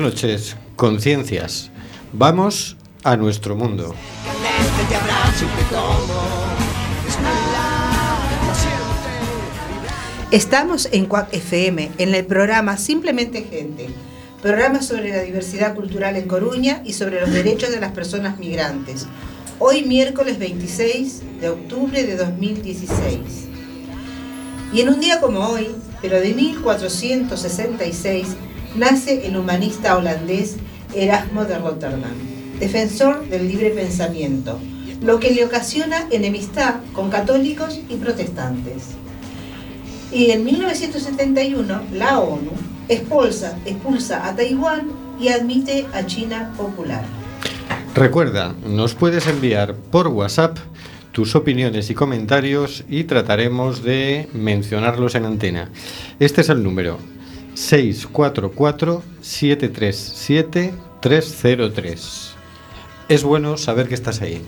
Noches, conciencias. Vamos a nuestro mundo. Estamos en CUAC FM, en el programa Simplemente Gente, programa sobre la diversidad cultural en Coruña y sobre los derechos de las personas migrantes. Hoy miércoles 26 de octubre de 2016. Y en un día como hoy, pero de 1466, nace el humanista holandés Erasmo de Rotterdam, defensor del libre pensamiento, lo que le ocasiona enemistad con católicos y protestantes. Y en 1971 la ONU expulsa, expulsa a Taiwán y admite a China popular. Recuerda, nos puedes enviar por WhatsApp tus opiniones y comentarios y trataremos de mencionarlos en antena. Este es el número 644-737-303. Es bueno saber que estás ahí.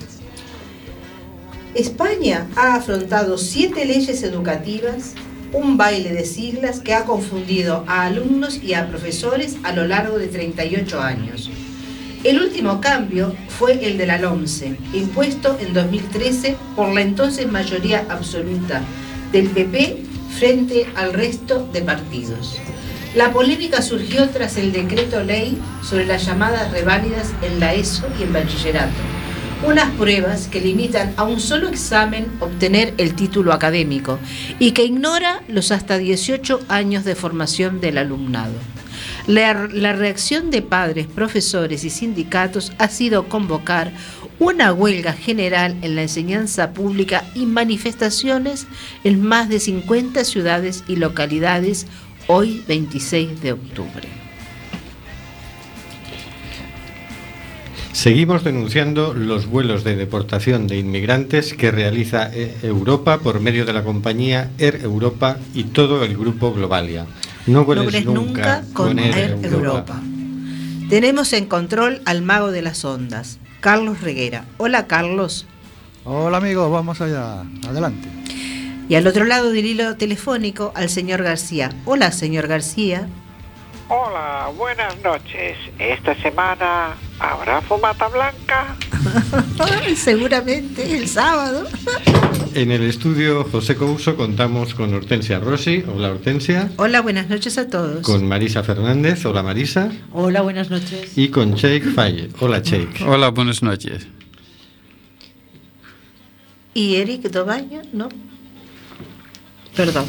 España ha afrontado siete leyes educativas, un baile de siglas que ha confundido a alumnos y a profesores a lo largo de 38 años. El último cambio fue el de la LOMCE, impuesto en 2013 por la entonces mayoría absoluta del PP frente al resto de partidos. La polémica surgió tras el decreto ley sobre las llamadas reválidas en la ESO y el bachillerato, unas pruebas que limitan a un solo examen obtener el título académico y que ignora los hasta 18 años de formación del alumnado. La, la, reacción de padres, profesores y sindicatos ha sido convocar una huelga general en la enseñanza pública y manifestaciones en más de 50 ciudades y localidades hoy 26 de octubre. Seguimos denunciando los vuelos de deportación de inmigrantes que realiza Europa por medio de la compañía Air Europa y todo el grupo Globalia. No vueles, no nunca, nunca, con, con Air, Air Europa. Europa. Tenemos en control al mago de las ondas, Carlos Reguera. Hola Carlos. Hola amigos, vamos allá. Adelante. Y al otro lado del hilo telefónico al señor García. Hola señor García. Hola, buenas noches. Esta semana habrá fumata blanca. Seguramente el sábado. En el estudio José Couso contamos con Hortensia Rossi. Hola Hortensia. Hola, buenas noches a todos. Con Marisa Fernández. Hola Marisa. Hola, buenas noches. Y con Cheik Faye. Hola Cheik. Hola, buenas noches. ¿Y Eric Dobaño? No. Perdón.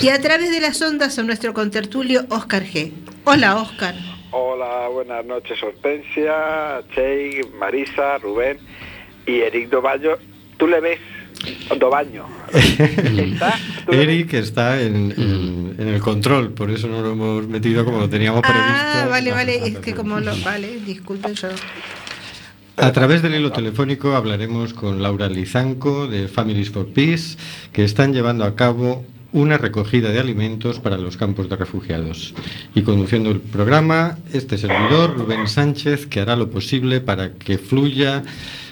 Y a través de las ondas a nuestro contertulio Oscar G. Hola Oscar. Hola, buenas noches Hortensia, Chey, Marisa, Rubén y Eric Dobaño. ¿Tú le ves? Dobaño. ¿Está? Eric está en, en, en, el control, por eso no lo hemos metido como lo teníamos previsto. Ah, vale, vale, es que como lo... Vale, disculpen yo. A través del hilo telefónico hablaremos con Laura Lizanco de Families for Peace, que están llevando a cabo una recogida de alimentos para los campos de refugiados. Y conduciendo el programa, este servidor, Rubén Sánchez, que hará lo posible para que fluya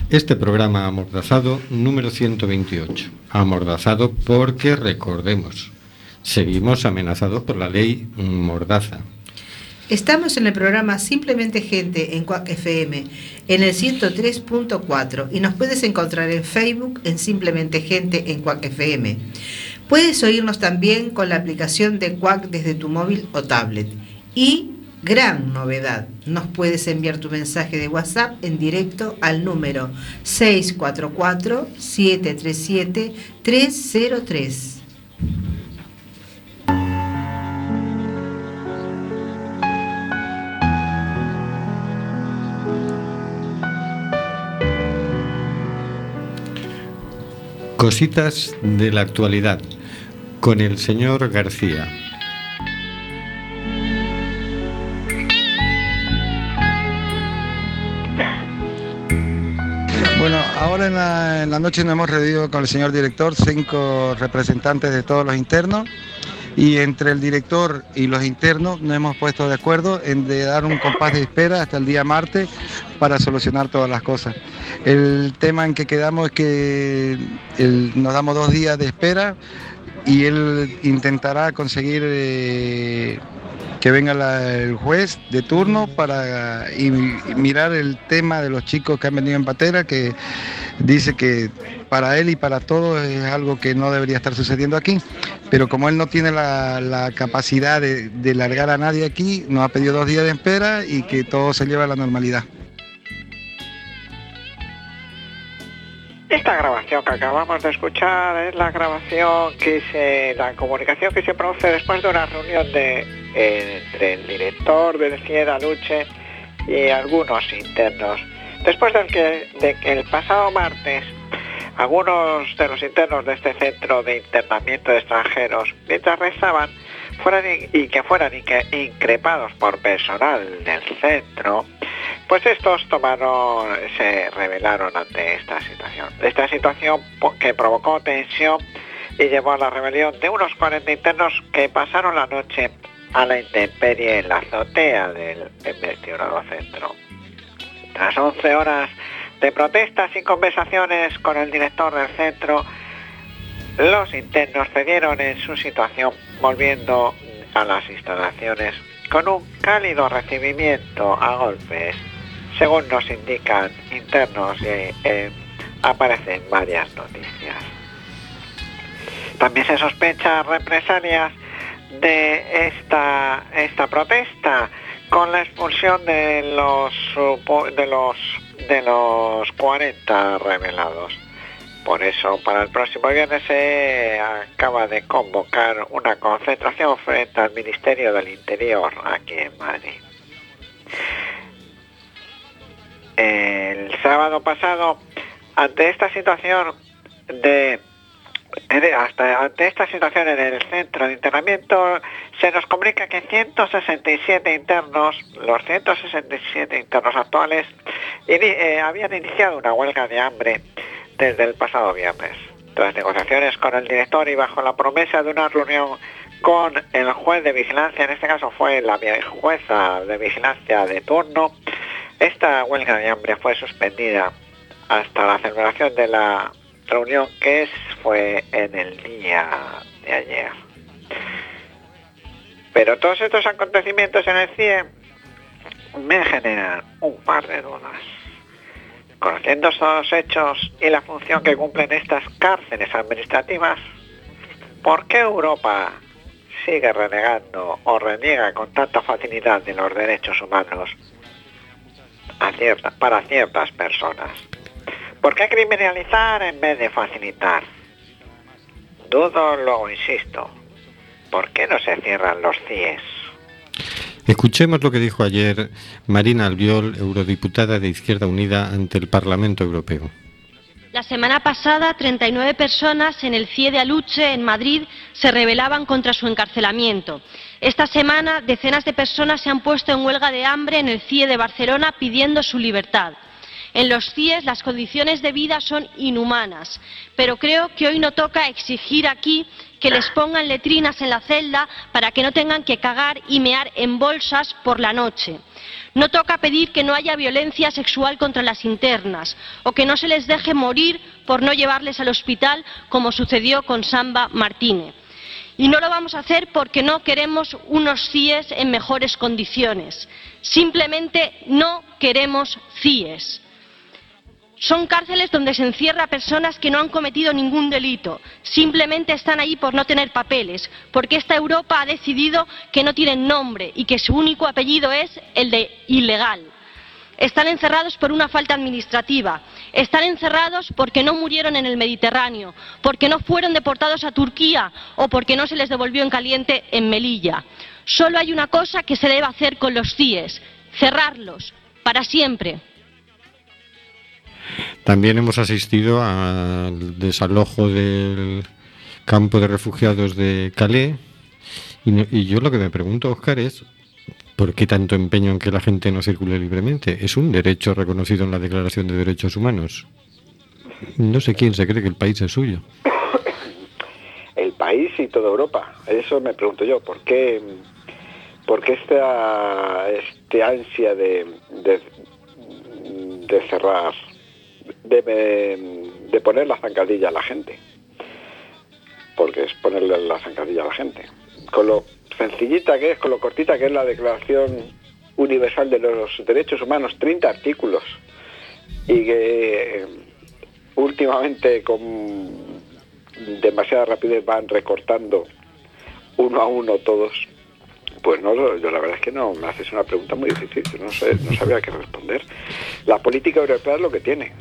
este programa amordazado número 128. Amordazado porque, recordemos, seguimos amenazados por la ley Mordaza. Estamos en el programa Simplemente Gente en Cuac FM, en el 103.4 y nos puedes encontrar en Facebook en Simplemente Gente en Cuac FM. Puedes oírnos también con la aplicación de Cuac desde tu móvil o tablet. Y, gran novedad, nos puedes enviar tu mensaje de WhatsApp en directo al número 644-737-303. Cositas de la actualidad con el señor García. Bueno, ahora en la, noche nos hemos reunido con el señor director, cinco representantes de todos los internos, y entre el director y los internos nos hemos puesto de acuerdo en dar un compás de espera hasta el día martes para solucionar todas las cosas. El tema en que quedamos es que nos damos dos días de espera y él intentará conseguir eh, que venga el juez de turno para mirar el tema de los chicos que han venido en patera, que dice que para él y para todos es algo que no debería estar sucediendo aquí, pero como él no tiene la, capacidad de, de largar a nadie aquí, nos ha pedido dos días de espera y que todo se lleve a la normalidad. Esta grabación que acabamos de escuchar es la grabación que se, la comunicación que se produce después de una reunión de, entre el director del CIEDA Luche y algunos internos. Después de que, de que el pasado martes algunos de los internos de este centro de internamiento de extranjeros, mientras rezaban, fueran y que fueran increpados por personal del centro, pues estos tomaron, se rebelaron ante esta situación. Esta situación que provocó tensión y llevó a la rebelión de unos 40 internos que pasaron la noche a la intemperie en la azotea del investigado centro. Tras 11 horas de protestas y conversaciones con el director del centro, los internos cedieron en su situación volviendo a las instalaciones con un cálido recibimiento a golpes, según nos indican internos y eh, aparecen varias noticias. También se sospecha represalias de esta, esta protesta con la expulsión de los, de los, de los 40 revelados. Por eso, para el próximo viernes se acaba de convocar una concentración frente al Ministerio del Interior aquí en Madrid. El sábado pasado, ante esta situación de hasta ante esta situación en el centro de internamiento se nos comunica que 167 internos, los 167 internos actuales, eh, habían iniciado una huelga de hambre desde el pasado viernes. Tras negociaciones con el director y bajo la promesa de una reunión con el juez de vigilancia, en este caso fue la jueza de vigilancia de turno, esta huelga de hambre fue suspendida hasta la celebración de la reunión que fue en el día de ayer. Pero todos estos acontecimientos en el CIE me generan un par de dudas. Conociendo estos hechos y la función que cumplen estas cárceles administrativas, ¿por qué Europa sigue renegando o reniega con tanta facilidad de los derechos humanos para ciertas personas? ¿Por qué criminalizar en vez de facilitar? Dudo, luego insisto. ¿Por qué no se cierran los CIES? Escuchemos lo que dijo ayer Marina Albiol, eurodiputada de Izquierda Unida ante el Parlamento Europeo. La semana pasada, 39 personas en el CIE de Aluche, en Madrid, se rebelaban contra su encarcelamiento. Esta semana, decenas de personas se han puesto en huelga de hambre en el CIE de Barcelona pidiendo su libertad. En los CIES las condiciones de vida son inhumanas, pero creo que hoy no toca exigir aquí que les pongan letrinas en la celda para que no tengan que cagar y mear en bolsas por la noche. No toca pedir que no haya violencia sexual contra las internas o que no se les deje morir por no llevarles al hospital como sucedió con Samba Martínez. Y no lo vamos a hacer porque no queremos unos CIES en mejores condiciones. Simplemente no queremos CIES. Son cárceles donde se encierra a personas que no han cometido ningún delito, simplemente están ahí por no tener papeles, porque esta Europa ha decidido que no tienen nombre y que su único apellido es el de ilegal. Están encerrados por una falta administrativa, están encerrados porque no murieron en el Mediterráneo, porque no fueron deportados a Turquía o porque no se les devolvió en caliente en Melilla. Solo hay una cosa que se debe hacer con los CIES, cerrarlos, para siempre. También hemos asistido al desalojo del campo de refugiados de Calais y, yo lo que me pregunto, Oscar, es ¿por qué tanto empeño en que la gente no circule libremente? Es un derecho reconocido en la Declaración de Derechos Humanos. No sé quién se cree que el país es suyo. El país y toda Europa. Eso me pregunto yo. ¿Por qué, por qué esta, este ansia de, de cerrar de, poner la zancadilla a la gente. Porque es ponerle la zancadilla a la gente. Con lo sencillita que es, con lo cortita que es la Declaración Universal de los Derechos Humanos, 30 artículos, y que eh, últimamente con demasiada rapidez van recortando uno a uno todos. Pues no, yo la verdad es que no, me haces una pregunta muy difícil, no sé, no sabía qué responder. La política europea es lo que tiene,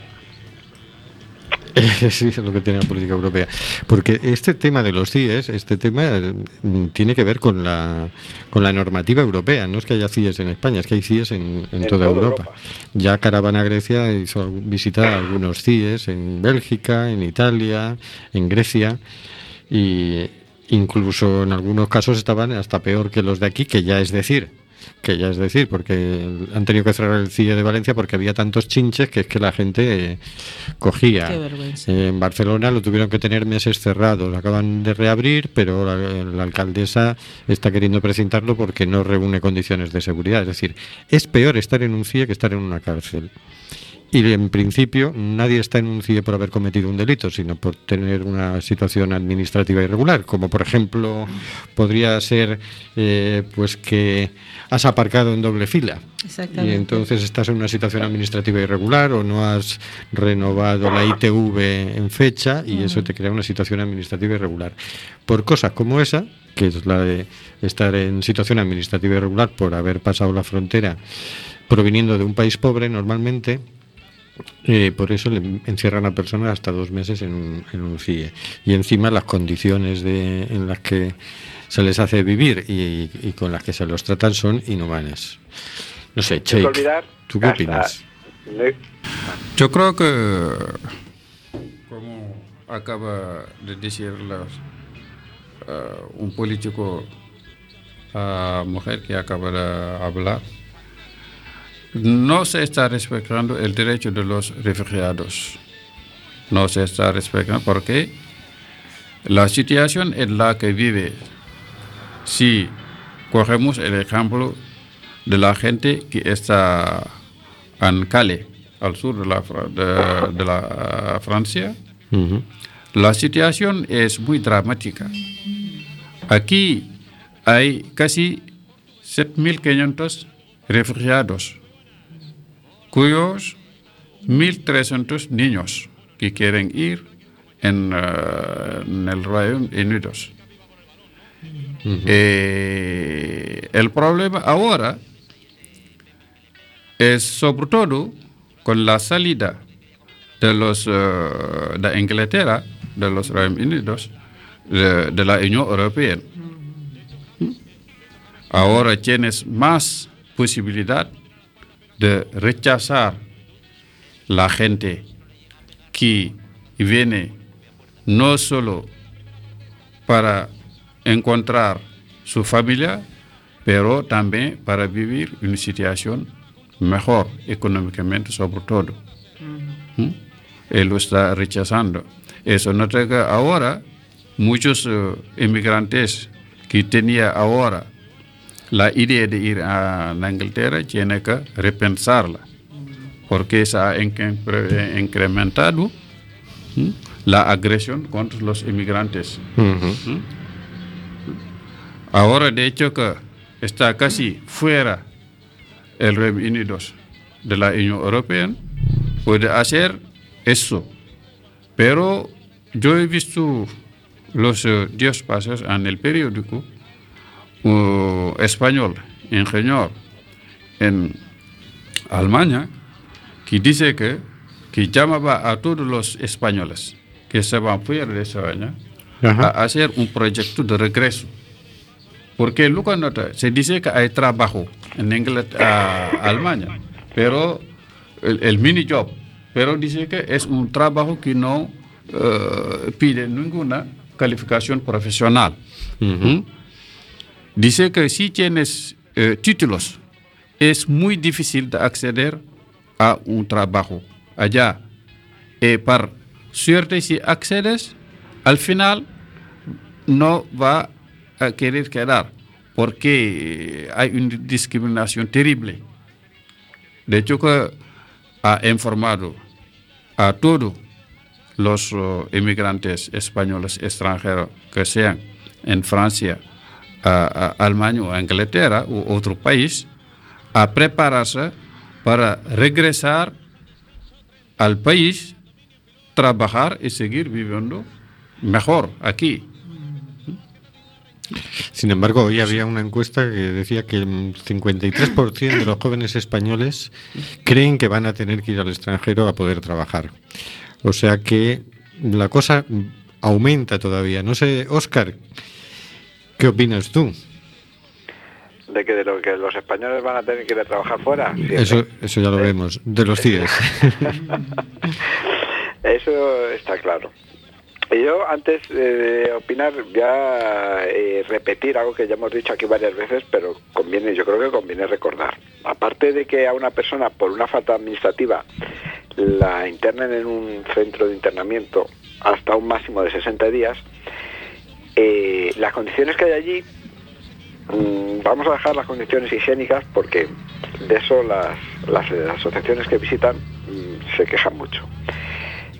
sí, es lo que tiene la política europea. Porque este tema de los CIES, este tema mm, tiene que ver con la, con la normativa europea. No es que haya CIES en España, es que hay CIES en, toda, Europa. Ya Caravana Grecia hizo visitar algunos CIES en Bélgica, en Italia, en Grecia. Y incluso en algunos casos estaban hasta peor que los de aquí, que ya es decir, que ya es decir, porque han tenido que cerrar el CIE de Valencia porque había tantos chinches que es que la gente eh, cogía. en Barcelona lo tuvieron que tener meses cerrados, acaban de reabrir, pero la, alcaldesa está queriendo presentarlo porque no reúne condiciones de seguridad. Es decir, es peor estar en un CIE que estar en una cárcel. Y en principio nadie está en un CIE por haber cometido un delito, sino por tener una situación administrativa irregular, como por ejemplo podría ser eh, pues que has aparcado en doble fila. Y entonces estás en una situación administrativa irregular o no has renovado la ITV en fecha y eso te crea una situación administrativa irregular. Por cosas como esa, que es la de estar en situación administrativa irregular por haber pasado la frontera proviniendo de un país pobre normalmente, eh, por eso le encierran a personas hasta dos meses en un, en un CIE. Y encima las condiciones de, en las que se les hace vivir y, y, con las que se los tratan son inhumanas. No sé, Cheik, ¿tú qué opinas? Yo creo que, como acaba de decir uh, un político uh, mujer que acaba de hablar, no se está respetando el derecho de los refugiados. No se está respetando porque la situación en la que vive, si cogemos el ejemplo de la gente que está en Calais, al sur de la, de, la Francia, la situación es muy dramática. Aquí hay casi 7.500 refugiados cuyos 1.300 niños que quieren ir en, uh, en el Reino Unido. Uh -huh. eh, el problema ahora es sobre todo con la salida de los uh, de Inglaterra, de los Reinos Unidos, de, de, la Unión Europea. Ahora tienes más posibilidad de rechazar la gente que viene no solo para encontrar su familia, pero también para vivir una situación mejor económicamente sobre todo. ¿Mm? Él lo está rechazando. Eso no que ahora muchos uh, inmigrantes que tenía ahora la idea de ir a Inglaterra tiene que repensarla, porque se ha incrementado ¿sí? la agresión contra los inmigrantes. Uh -huh. ¿sí? Ahora, de hecho, que está casi fuera el Reino Unido de la Unión Europea, puede hacer eso. Pero yo he visto los uh, días pasados en el periódico uh, español, ingeniero en Alemania, que dice que, que llamaba a todos los españoles que se van fuera de España Ajá. a hacer un proyecto de regreso. Porque luego nota, se dice que hay trabajo en Inglaterra, Alemania, pero el, el, mini job, pero dice que es un trabajo que no uh, pide ninguna calificación profesional. Uh -huh. Dice que si tienes eh, títulos, es muy difícil de acceder a un trabajo allá. Y por suerte, si accedes, al final no va a querer quedar, porque hay una discriminación terrible. De hecho, que ha informado a todos los inmigrantes españoles extranjeros que sean en Francia, a, Alemania o a Inglaterra o otro país a prepararse para regresar al país, trabajar y seguir viviendo mejor aquí. Sin embargo, hoy había una encuesta que decía que el 53% de los jóvenes españoles creen que van a tener que ir al extranjero a poder trabajar. O sea que la cosa aumenta todavía. No sé, Óscar, ¿qué opinas tú? De que de lo que los españoles van a tener que ir a trabajar fuera. siempre. Eso, eso ya lo vemos, de los CIES. Eso está claro. Y yo, antes de opinar, voy a eh, repetir algo que ya hemos dicho aquí varias veces, pero conviene, yo creo que conviene recordar. Aparte de que a una persona, por una falta administrativa, la internen en un centro de internamiento hasta un máximo de 60 días, eh, las condiciones que hay allí, mm, vamos a dejar las condiciones higiénicas porque de eso las, las, asociaciones que visitan mm, se quejan mucho.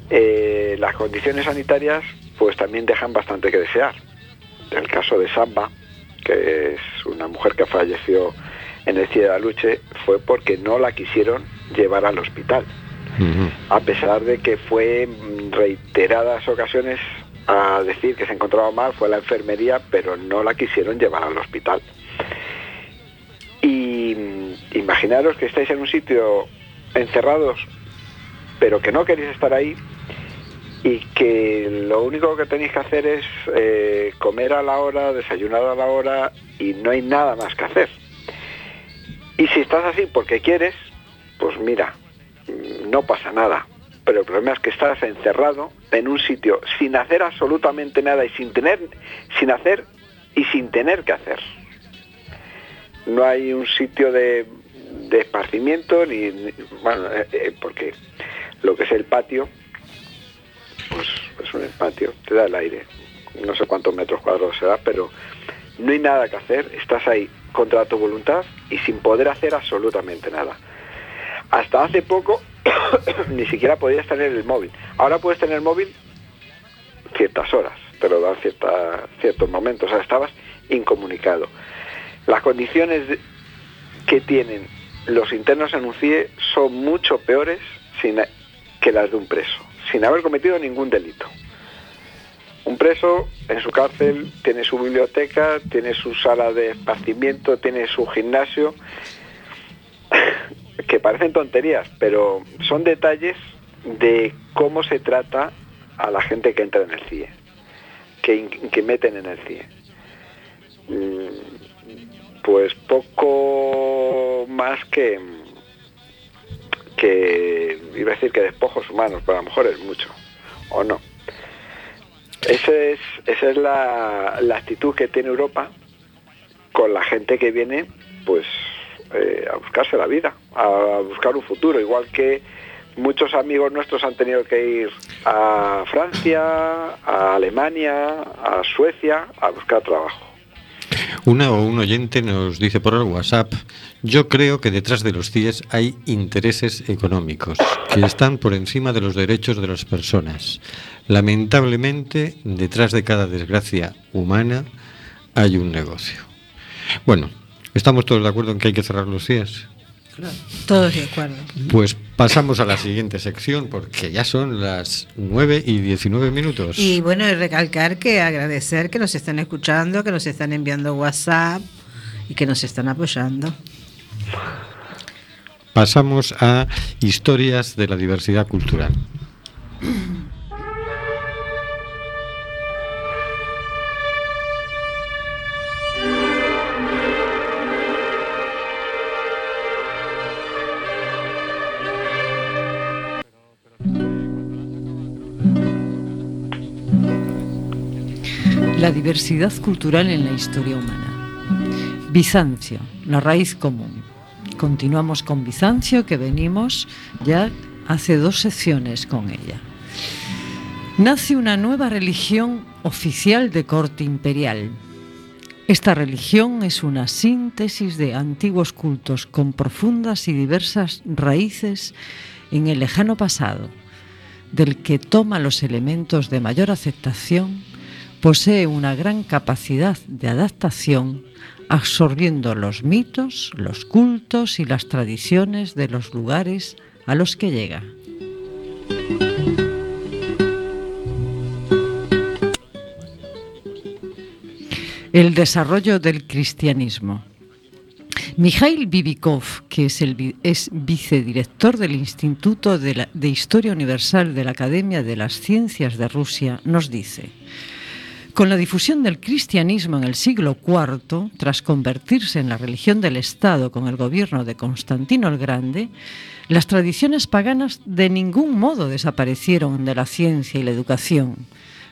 Eh, las condiciones sanitarias pues también dejan bastante que desear. El caso de Samba, que es una mujer que falleció en el Cielo de la Luche, fue porque no la quisieron llevar al hospital, a pesar de que fue en reiteradas ocasiones a decir que se encontraba mal, fue a la enfermería, pero no la quisieron llevar al hospital. Y mm, imaginaros que estáis en un sitio encerrados, pero que no queréis estar ahí y que lo único que tenéis que hacer es eh, comer a la hora, desayunar a la hora y no hay nada más que hacer. Y si estás así porque quieres, pues mira, mm, no pasa nada. Pero el problema es que estás encerrado en un sitio sin hacer absolutamente nada y sin tener, sin hacer y sin tener que hacer. No hay un sitio de, de esparcimiento ni, bueno, eh, eh, porque lo que es el patio, pues es un patio, te da el aire. No sé cuántos metros cuadrados será, pero no hay nada que hacer. Estás ahí contra tu voluntad y sin poder hacer absolutamente nada. Hasta hace poco ni siquiera podías tener el móvil. Ahora puedes tener el móvil ciertas horas, te lo dan cierta, ciertos momentos. O sea, estabas incomunicado. Las condiciones que tienen los internos en un CIE son mucho peores sin- que las de un preso, sin haber cometido ningún delito. Un preso en su cárcel tiene su biblioteca, tiene su sala de esparcimiento, tiene su gimnasio, que parecen tonterías, pero son detalles de cómo se trata a la gente que entra en el CIE, que, que meten en el CIE. Mm, Pues poco más que, que, iba a decir que despojos humanos, pero a lo mejor es mucho, o no. Ese es, esa es la, la actitud que tiene Europa con la gente que viene pues eh, a buscarse la vida, a buscar un futuro, igual que muchos amigos nuestros han tenido que ir a Francia, a Alemania, a Suecia a buscar trabajo. Una o un oyente nos dice por el WhatsApp, yo creo que detrás de los CIES hay intereses económicos que están por encima de los derechos de las personas. Lamentablemente, detrás de cada desgracia humana hay un negocio. Bueno, ¿estamos todos de acuerdo en que hay que cerrar los CIES? Todos de acuerdo. Pues pasamos a la siguiente sección porque ya son las 9 y 19 minutos. Y bueno, y recalcar que agradecer que nos están escuchando, que nos están enviando WhatsApp y que nos están apoyando. Pasamos a historias de la diversidad cultural. La diversidad cultural en la historia humana. Bizancio, la raíz común. Continuamos con Bizancio, que venimos ya hace dos secciones con ella. Nace una nueva religión oficial de corte imperial. Esta religión es una síntesis de antiguos cultos con profundas y diversas raíces en el lejano pasado, del que toma los elementos de mayor aceptación posee una gran capacidad de adaptación, absorbiendo los mitos, los cultos y las tradiciones de los lugares a los que llega. El desarrollo del cristianismo. Mikhail Bibikov, que es, el, es vicedirector del Instituto de, Historia Universal de la Academia de las Ciencias de Rusia, nos dice, con la difusión del cristianismo en el siglo IV, tras convertirse en la religión del Estado con el gobierno de Constantino el Grande, las tradiciones paganas de ningún modo desaparecieron de la ciencia y la educación.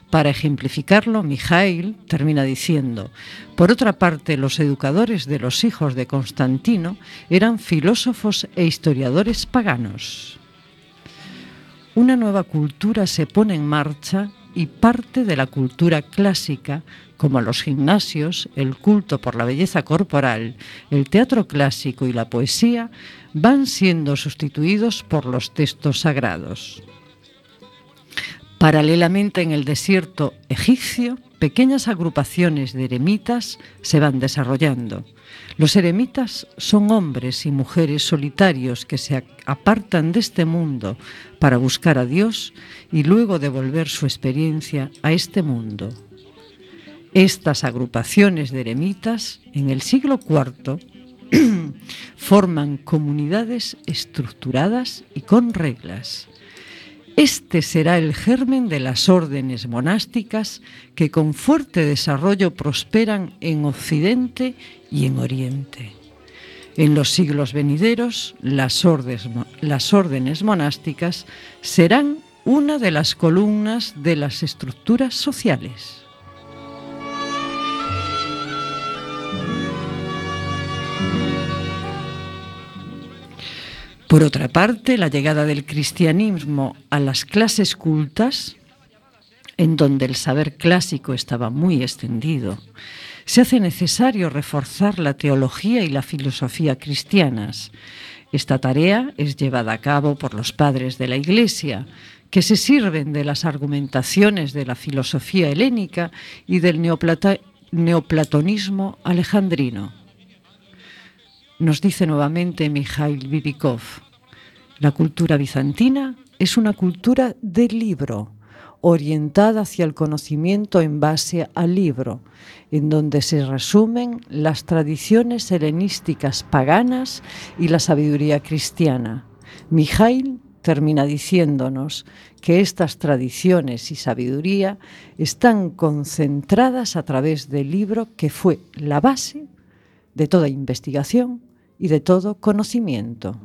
Para ejemplificarlo, Mijail termina diciendo, por otra parte, los educadores de los hijos de Constantino eran filósofos e historiadores paganos. Una nueva cultura se pone en marcha y parte de la cultura clásica, como los gimnasios, el culto por la belleza corporal, el teatro clásico y la poesía, van siendo sustituidos por los textos sagrados. Paralelamente en el desierto egipcio, pequeñas agrupaciones de eremitas se van desarrollando. Los eremitas son hombres y mujeres solitarios que se apartan de este mundo para buscar a Dios y luego devolver su experiencia a este mundo. Estas agrupaciones de eremitas en el siglo IV forman comunidades estructuradas y con reglas este será el germen de las órdenes monásticas que con fuerte desarrollo prosperan en Occidente y en Oriente. En los siglos venideros, las órdenes, monásticas serán una de las columnas de las estructuras sociales. Por otra parte, la llegada del cristianismo a las clases cultas, en donde el saber clásico estaba muy extendido, se hace necesario reforzar la teología y la filosofía cristianas. Esta tarea es llevada a cabo por los padres de la Iglesia, que se sirven de las argumentaciones de la filosofía helénica y del neoplatonismo alejandrino. Nos dice nuevamente Mikhail Bibikov, la cultura bizantina es una cultura del libro, orientada hacia el conocimiento en base al libro, en donde se resumen las tradiciones helenísticas paganas y la sabiduría cristiana. Mijail termina diciéndonos que estas tradiciones y sabiduría están concentradas a través del libro que fue la base de toda investigación y de todo conocimiento.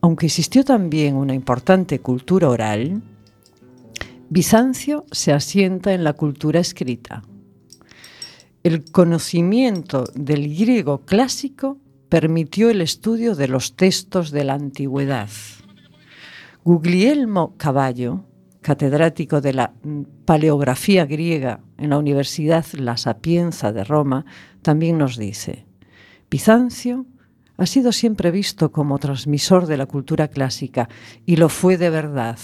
Aunque existió también una importante cultura oral, Bizancio se asienta en la cultura escrita. El conocimiento del griego clásico permitió el estudio de los textos de la antigüedad. Guglielmo Caballo, catedrático de la paleografía griega en la Universidad La Sapienza de Roma, también nos dice, Bizancio ha sido siempre visto como transmisor de la cultura clásica y lo fue de verdad,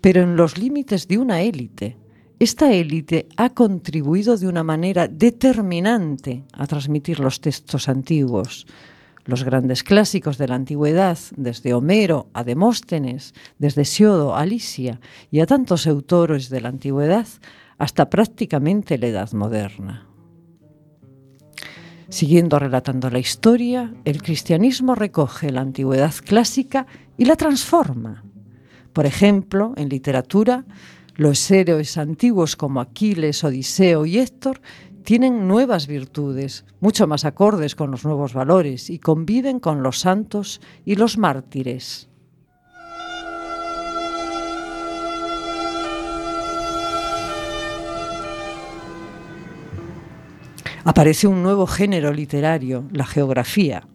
pero en los límites de una élite. Esta élite ha contribuido de una manera determinante a transmitir los textos antiguos, los grandes clásicos de la antigüedad, desde Homero a Demóstenes, desde Siodo a Lisia y a tantos autores de la antigüedad hasta prácticamente la Edad moderna. Siguiendo relatando la historia, el cristianismo recoge la antigüedad clásica y la transforma. Por ejemplo, en literatura, los héroes antiguos como Aquiles, Odiseo y Héctor tienen nuevas virtudes, mucho más acordes con los nuevos valores y conviven con los santos y los mártires. Aparece un nuevo género literario, la geografía,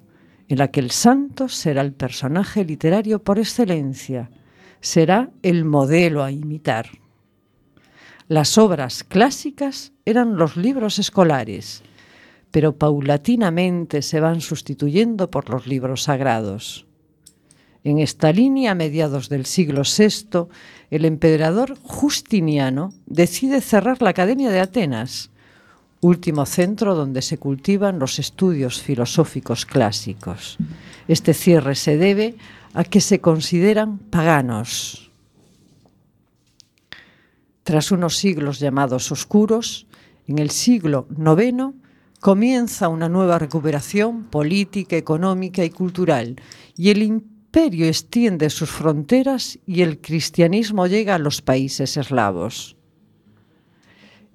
en la que el santo será el personaje literario por excelencia, será el modelo a imitar. Las obras clásicas eran los libros escolares, pero paulatinamente se van sustituyendo por los libros sagrados. En esta línea, a mediados del siglo VI, el emperador Justiniano decide cerrar la Academia de Atenas, último centro donde se cultivan los estudios filosóficos clásicos. Este cierre se debe a que se consideran paganos. Tras unos siglos llamados oscuros, en el siglo IX comienza una nueva recuperación política, económica y cultural, y el imperio extiende sus fronteras y el cristianismo llega a los países eslavos.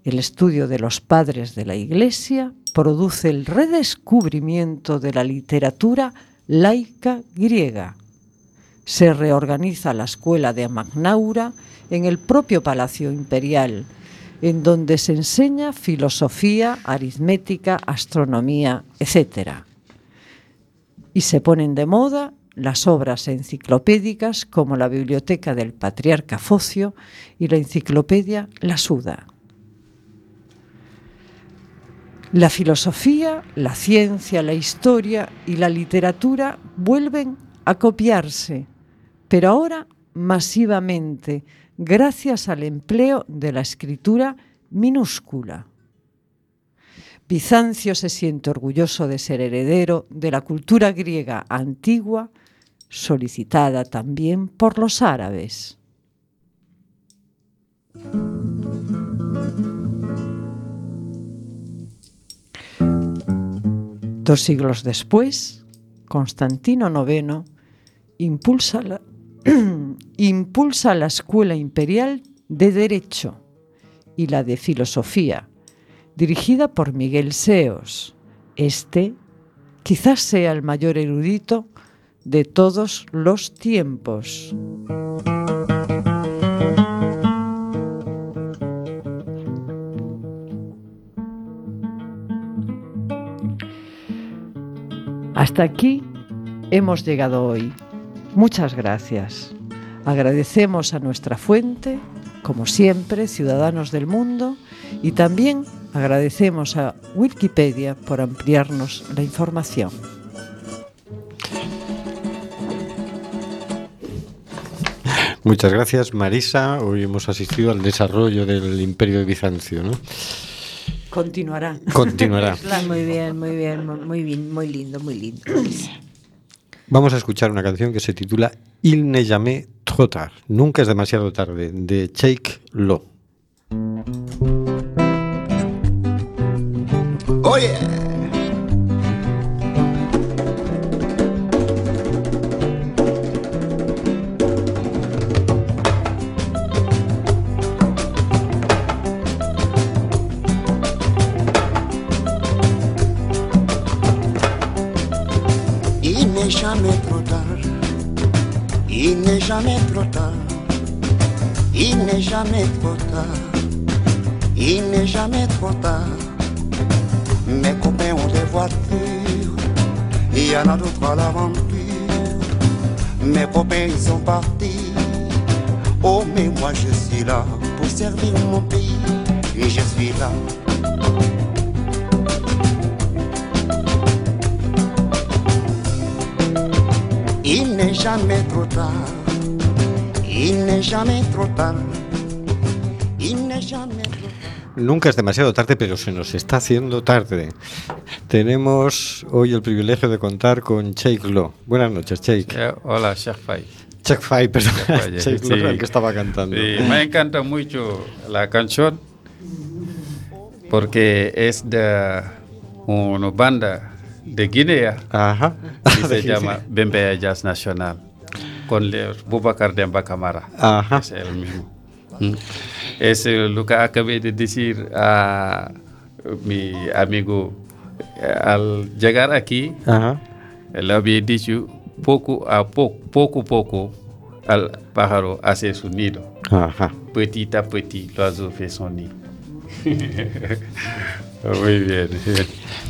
El estudio de los padres de la Iglesia produce el redescubrimiento de la literatura laica griega. Se reorganiza la escuela de Magnaura en el propio Palacio Imperial, en donde se enseña filosofía, aritmética, astronomía, etc. Y se ponen de moda las obras enciclopédicas como la Biblioteca del Patriarca Focio y la Enciclopedia La Suda. La filosofía, la ciencia, la historia y la literatura vuelven a copiarse, pero ahora masivamente, gracias al empleo de la escritura minúscula. Bizancio se siente orgulloso de ser heredero de la cultura griega antigua, solicitada también por los árabes. Dos siglos después, Constantino IX impulsa la, impulsa la Escuela Imperial de Derecho y la de Filosofía, dirigida por Miguel Seos. Este quizás sea el mayor erudito de todos los tiempos. Hasta aquí hemos llegado hoy. Muchas gracias. Agradecemos a nuestra fuente, como siempre, ciudadanos del mundo, y también agradecemos a Wikipedia por ampliarnos la información. Muchas gracias, Marisa. Hoy hemos asistido al desarrollo del Imperio de Bizancio, ¿no? Continuará. Continuará. muy bien, muy bien, muy bien, muy lindo, muy lindo. Vamos a escuchar una canción que se titula Il ne jamais trop tard. Nunca es demasiado tarde, de Jake Lo. Oye. Il jamais trop tard. Il n'est jamais trop tard. Il n'est jamais trop tard. Mes copains ont des voitures. Il y en a d'autres à l'aventure. Mes copains ils sont partis. Oh mais moi je suis là pour servir mon pays. Et je suis là. Il n'est jamais trop tard. Nunca es demasiado tarde, pero se nos está haciendo tarde. Tenemos hoy el privilegio de contar con Jake Lo. Buenas noches, Jake. Eh, hola, Sheikh Fay. Check Five, perdón. Jake Lo sí. el que estaba cantando. Sí, me encanta mucho la canción porque es de una banda de Guinea Ajá. que se llama Bembea Jazz Nacional con los Boubacar Demba Camara. Ajá. Es el mismo. Mm. Es eh, lo que acabé de decir a mi amigo eh, al llegar aquí. Ajá. Le había dicho poco a poco, poco a poco, al pájaro hace su nido. Ajá. Petit à petit, l'oiseau fait son nid. Muy bien.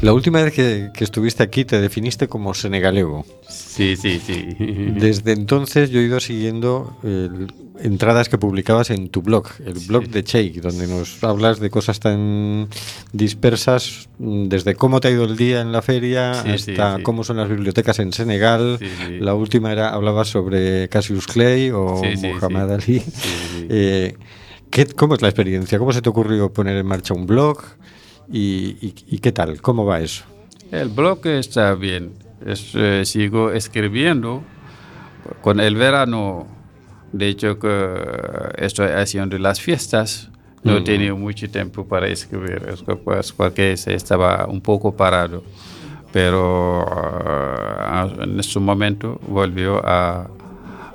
La última vez que, que estuviste aquí te definiste como senegalego. Sí, sí, sí. Desde entonces yo he ido siguiendo el- entradas que publicabas en tu blog, el blog de Cheik, donde nos hablas de cosas tan dispersas, mm, desde cómo te ha ido el día en la feria Sí, hasta sí. cómo son las bibliotecas en Senegal. La última era hablabas sobre Cassius Clay o Muhammad. Ali. Eh, ¿qué- ¿Cómo es la experiencia? ¿Cómo se te ocurrió poner en marcha un blog? ¿Y, y- y qué tal? ¿Cómo va eso? El blog está bien. Es, eh, sigo escribiendo. Con el verano, de hecho, que estoy haciendo las fiestas, no he Mm. tenido mucho tiempo para escribir, es que, pues, porque se estaba un poco parado. Pero ah, en este momento volvió a,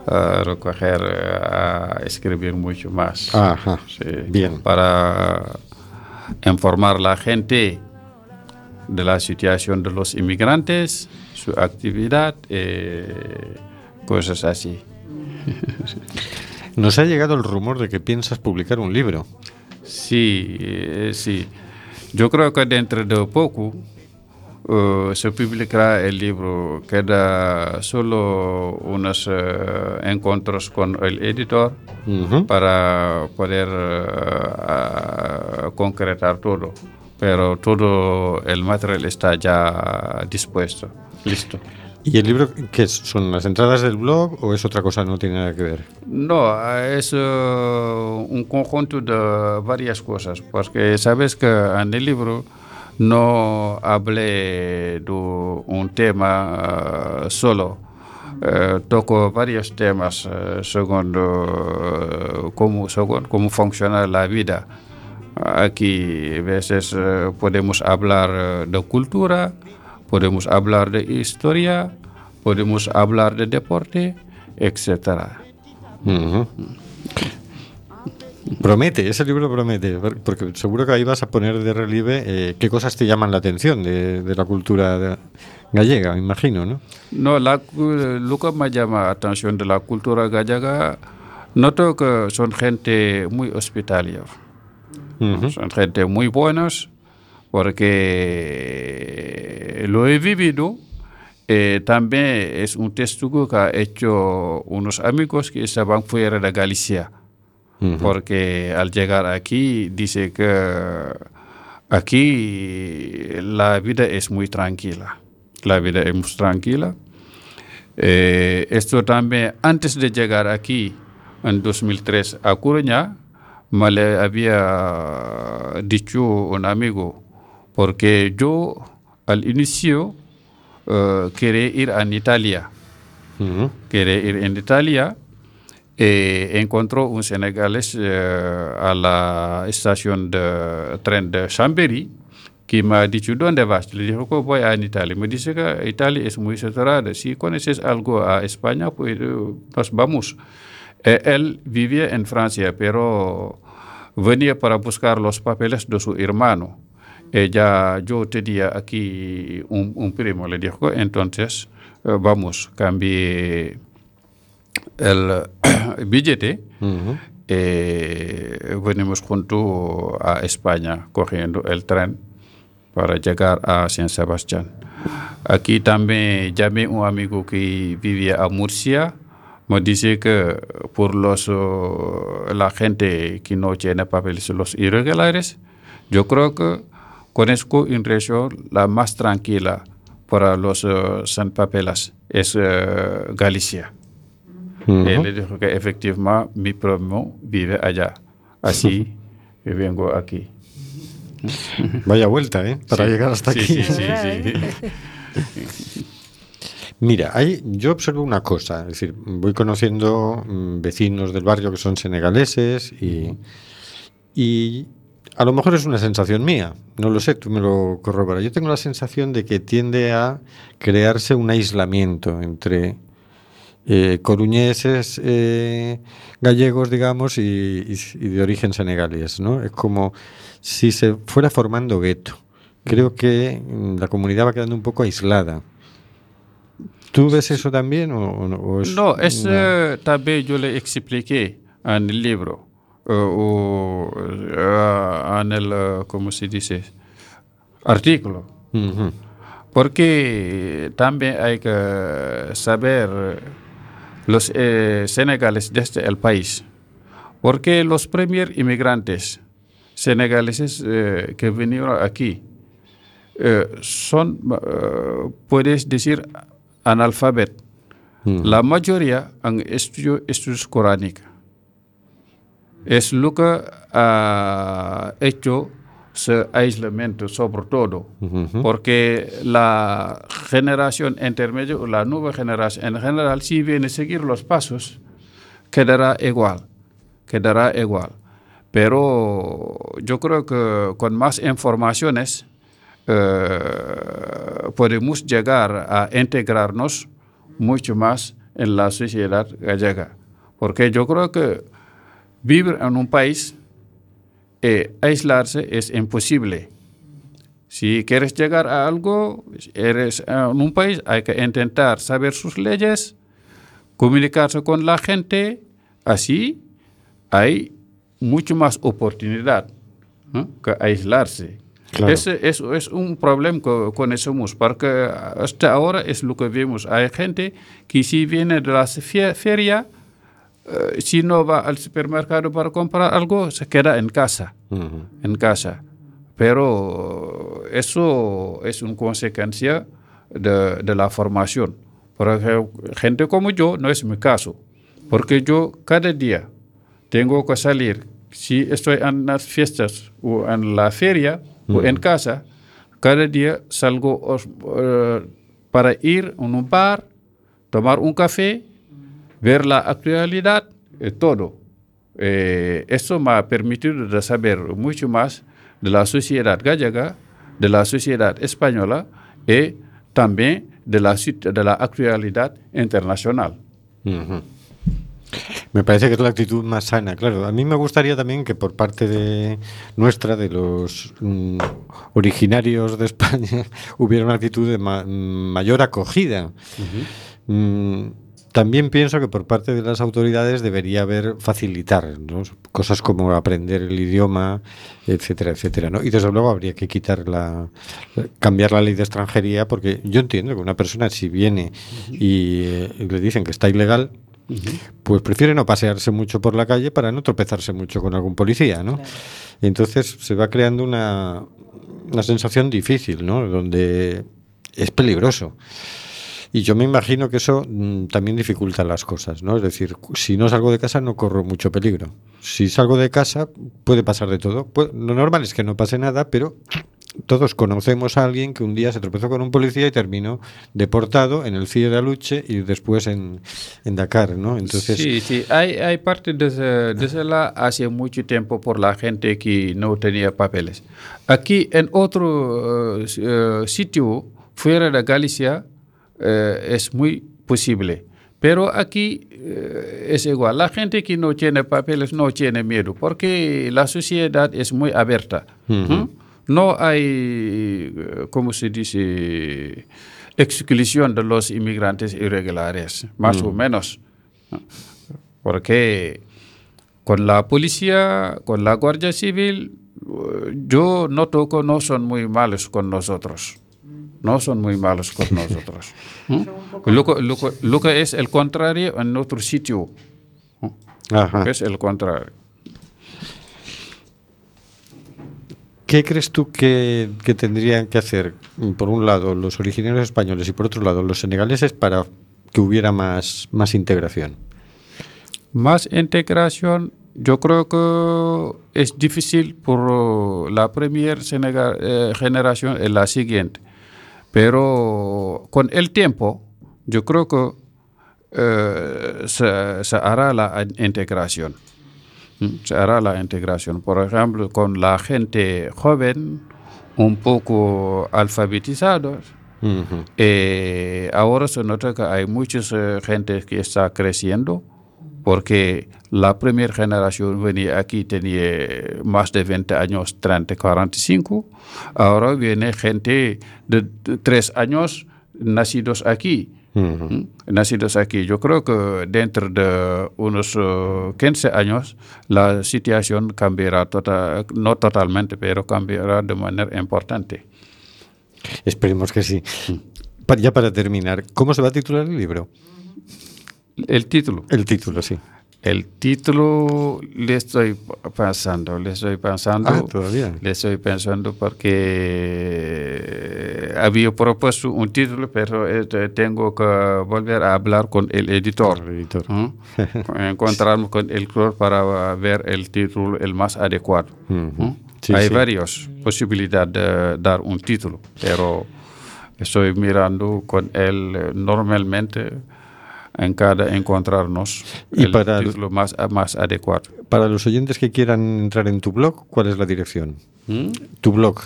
a recoger, eh, a escribir mucho más. Ajá, Sí, bien. Para informar a la gente de la situación de los inmigrantes, su actividad, eh, cosas así. Nos ha llegado el rumor de que piensas publicar un libro. Sí, eh, sí. Yo creo que dentro de poco eh, se publicará el libro. Queda solo unos eh, encuentros con el editor Ujú. para poder eh, concretar todo. Pero todo el material está ya dispuesto, listo. ¿Y el libro qué es? ¿Son las entradas del blog o es otra cosa? No tiene nada que ver. No, es eh, un conjunto de varias cosas, porque sabes que en el libro no hablé de un tema eh, solo. Eh, toco varios temas eh, según cómo, funciona la vida. Aquí a veces podemos hablar de cultura, podemos hablar de historia, podemos hablar de deporte. Ujú. Promete, ese libro promete, por- porque seguro que ahí vas a poner de relieve eh, qué cosas te llaman la atención de, de la cultura de- gallega, me imagino, ¿no? No, la, lo que me llama la atención de la cultura gallega, noto que son gente muy hospitalaria. Son gente muy buenos porque lo he vivido. eh, también es un testigo que ha hecho unos amigos que estaban fuera de Galicia. Porque al llegar aquí dice que aquí la vida es muy tranquila. La vida es muy tranquila. Eh, esto también, antes de llegar aquí, en 2003, a Coruña, me le había dicho un amigo, porque yo al inicio eh, quería ir a Italia. Quería ir en Italia. Eh, encontró un senegalés eh, a la estación de tren de Chambéry que me ha dicho, ¿dónde vas? Le dijo, "Oh, voy a Italia. Me dice que Italia es muy cerrada. Si conoces algo a España, pues eh, nos vamos. Él vivía en Francia, pero venía para buscar los papeles de su hermano. Ella, yo tenía aquí un, un primo, le dijo, entonces vamos, cambié el billete. Ujú. eh, venimos junto a España cogiendo el tren para llegar a San Sebastián. Aquí también llamé un amigo que vivía a Murcia. Me dice que por los, eh, la gente que no tiene papeles, los irregulares, yo creo que conozco una región la más tranquila para los eh, sin papeles, es eh, Galicia. Ujú. Él le dijo que efectivamente mi primo vive allá. Así que vengo aquí. Vaya vuelta, ¿eh? Para Sí, llegar hasta sí, aquí. Sí, sí, sí. Mira, hay, yo observo una cosa, es decir, voy conociendo mm, vecinos del barrio que son senegaleses y, y a lo mejor es una sensación mía, no lo sé, tú me lo corroboras. Yo tengo la sensación de que tiende a crearse un aislamiento entre eh, coruñeses eh, gallegos, digamos, y, y- y de origen senegalés, ¿no? Es como si se fuera formando gueto. Creo que mm, la comunidad va quedando un poco aislada. ¿Tú ves eso también o, o es No, es una- eh, también yo le expliqué en el libro, eh, o eh, en el, eh, ¿cómo se dice? artículo. Porque también hay que saber los eh, senegales desde el país. Porque los primeros inmigrantes senegaleses eh, que vinieron aquí eh, son, eh, puedes decir, analfabetos. La mayoría han estudiado estudios coránicos. Es lo que ha hecho ese aislamiento sobre todo, porque la generación intermedia, o la nueva generación en general, si viene a seguir los pasos, quedará igual, quedará igual. Pero yo creo que con más informaciones eh, podemos llegar a integrarnos mucho más en la sociedad gallega. Porque yo creo que vivir en un país eh, aislarse es imposible. Si quieres llegar a algo, eres en un país, hay que intentar saber sus leyes, comunicarse con la gente, así hay mucho más oportunidad ¿no? que aislarse. Claro. Ese es, es un problema que conocemos, porque hasta ahora es lo que vemos. Hay gente que si viene de la fe- feria, eh, si no va al supermercado para comprar algo, se queda en casa, en casa. Pero eso es una consecuencia de, de la formación. Por ejemplo, gente como yo no es mi caso, porque yo cada día tengo que salir. Si estoy en las fiestas o en la feria o en casa, cada día salgo eh, para ir a un bar, tomar un café, ver la actualidad, y todo. Eh, eso me ha permitido saber mucho más de la sociedad gallega, de la sociedad española y también de la, de la actualidad internacional. Me parece que es la actitud más sana, claro. A mí me gustaría también que por parte de nuestra, de los mm, originarios de España, hubiera una actitud de ma- mayor acogida. También pienso que por parte de las autoridades debería haber facilitar ¿no? cosas como aprender el idioma, etcétera, etcétera. ¿no? Y desde luego habría que quitar la, cambiar la ley de extranjería porque yo entiendo que una persona si viene y, eh, y le dicen que está ilegal, pues prefiere no pasearse mucho por la calle para no tropezarse mucho con algún policía, ¿no? Y entonces se va creando una, una sensación difícil, ¿no? Donde es peligroso. Y yo me imagino que eso mm, también dificulta las cosas, ¿no? Es decir, si no salgo de casa no corro mucho peligro. Si salgo de casa puede pasar de todo. Pu- lo normal es que no pase nada, pero todos conocemos a alguien que un día se tropezó con un policía y terminó deportado en el CIE de Aluche y después en, en Dakar, ¿no? Entonces, sí, sí, hay, hay parte de, ese- hace mucho tiempo por la gente que no tenía papeles. Aquí en otro eh, sitio fuera de Galicia eh, es muy posible. Pero aquí eh, es igual. La gente que no tiene papeles no tiene miedo porque la sociedad es muy abierta. No hay, eh, ¿cómo se dice? Exclusión de los inmigrantes irregulares, más o menos. ¿no? Porque con la policía, con la Guardia Civil, yo noto que no son muy malos con nosotros. No son muy malos con nosotros. ¿Mm? Lo, que- lo que- lo que es el contrario en otro sitio. Ajá. Es el contrario. ¿Qué crees tú que, que tendrían que hacer, mm, por un lado, los originarios españoles y por otro lado, los senegaleses para que hubiera más, más integración? Más integración, yo creo que es difícil por la primera eh, generación y la siguiente. Pero con el tiempo, yo creo que eh, se, se hará la in- integración. ¿Mm? Se hará la integración. Por ejemplo, con la gente joven, un poco alfabetizados, eh, ahora se nota que hay mucha gente que está creciendo porque la primera generación venía aquí tenía más de 20 años, 30, 45. Ahora viene gente de, de 3 años nacidos aquí. ¿m? Nacidos aquí. Yo creo que dentro de unos eh, 15 años la situación cambiará, tota- no totalmente, pero cambiará de manera importante. Esperemos que sí. Pa- Ya para terminar, ¿cómo se va a titular el libro? El título. El título, sí. El título le estoy pensando, le estoy pensando. Ah, todavía. Le estoy pensando porque había propuesto un título, pero este, tengo que volver a hablar con el editor. ¿no? Encontrarme con el editor para ver el título el más adecuado. ¿no? Sí, Hay sí. varias posibilidades de dar un título, pero estoy mirando con él eh, normalmente en cada encontrarnos Y el para título más, más adecuado. Para los oyentes que quieran entrar en tu blog, ¿cuál es la dirección? Tu blog,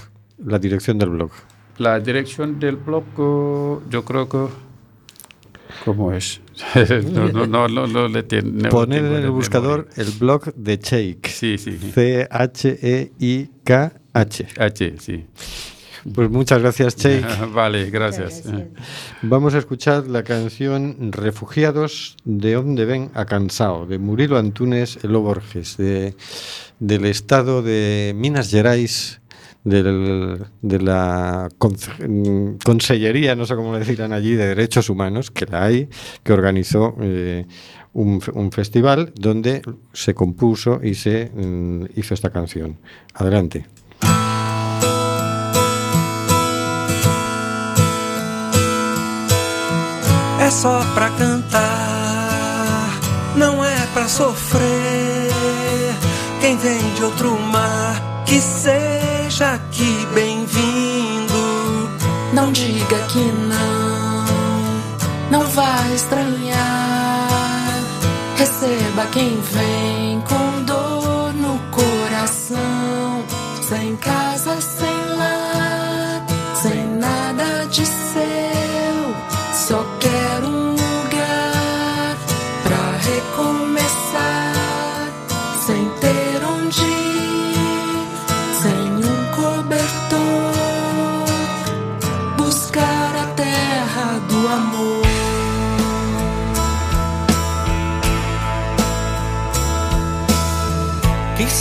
la dirección del blog. La dirección del blog, eh, yo creo que... ¿Cómo es? no, no, no, no, no le tiene- Poner en el buscador el blog de Cheik. Sí, sí. E C-H-E-I-K-H. H, sí. Pues muchas gracias, Cheik. vale, gracias. Vamos a escuchar la canción Refugiados de donde ven a Cansao, de Murilo Antunes Elo Borges, de, del estado de Minas Gerais, del- de la Consellería, no sé cómo le dirán allí, de Derechos Humanos, que la hay, que organizó eh, un festival donde se compuso y se mm, hizo esta canción. Adelante. É só pra cantar, não é pra sofrer. Quem vem de outro mar, que seja aqui bem-vindo. Não diga que não, não vai estranhar. Receba quem vem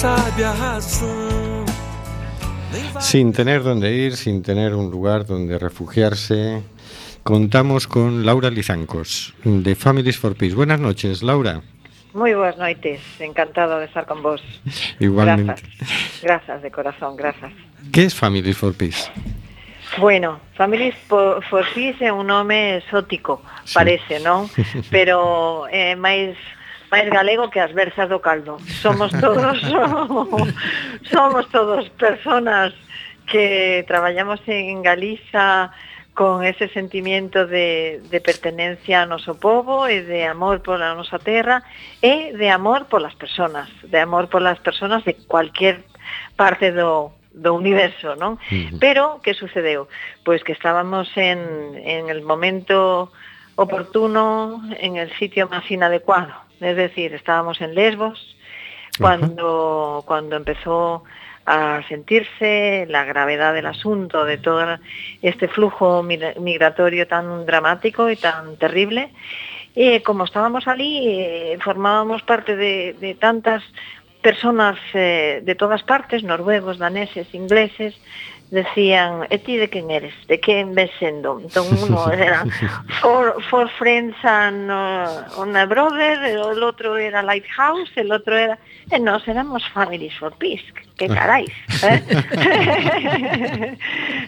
sabe a razão. Sin tener dónde ir, sin tener un lugar donde refugiarse, contamos con Laura Lizancos, de Families for Peace. Buenas noches, Laura. Moi boas noites, encantado de estar con vos. Igualmente. Grazas, grazas de corazón, grazas. ¿Qué es Families for Peace? Bueno, Families for, Peace é un nome exótico, parece, non? Pero é máis máis galego que as versas do caldo. Somos todos somos todos personas que traballamos en Galiza con ese sentimiento de, de pertenencia ao noso povo e de amor pola nosa terra e de amor polas personas, de amor polas personas de cualquier parte do, do universo, non? Uh -huh. Pero, que sucedeu? Pois que estábamos en, en el momento oportuno, en el sitio máis inadecuado. Es decir, estábamos en Lesbos, cuando, cuando empezó a sentirse la gravedad del asunto, de todo este flujo mi- migratorio tan dramático y tan terrible. Y como estábamos allí, eh, formábamos parte de, de tantas personas eh, de todas partes, noruegos, daneses, ingleses, decían, e ti de quen eres? De quen ves sendo? Entón, uno era Four, four Friends and uh, on a Brother, el outro era Lighthouse, el outro era... Eh, e nós éramos Families for Peace, que carais. Eh?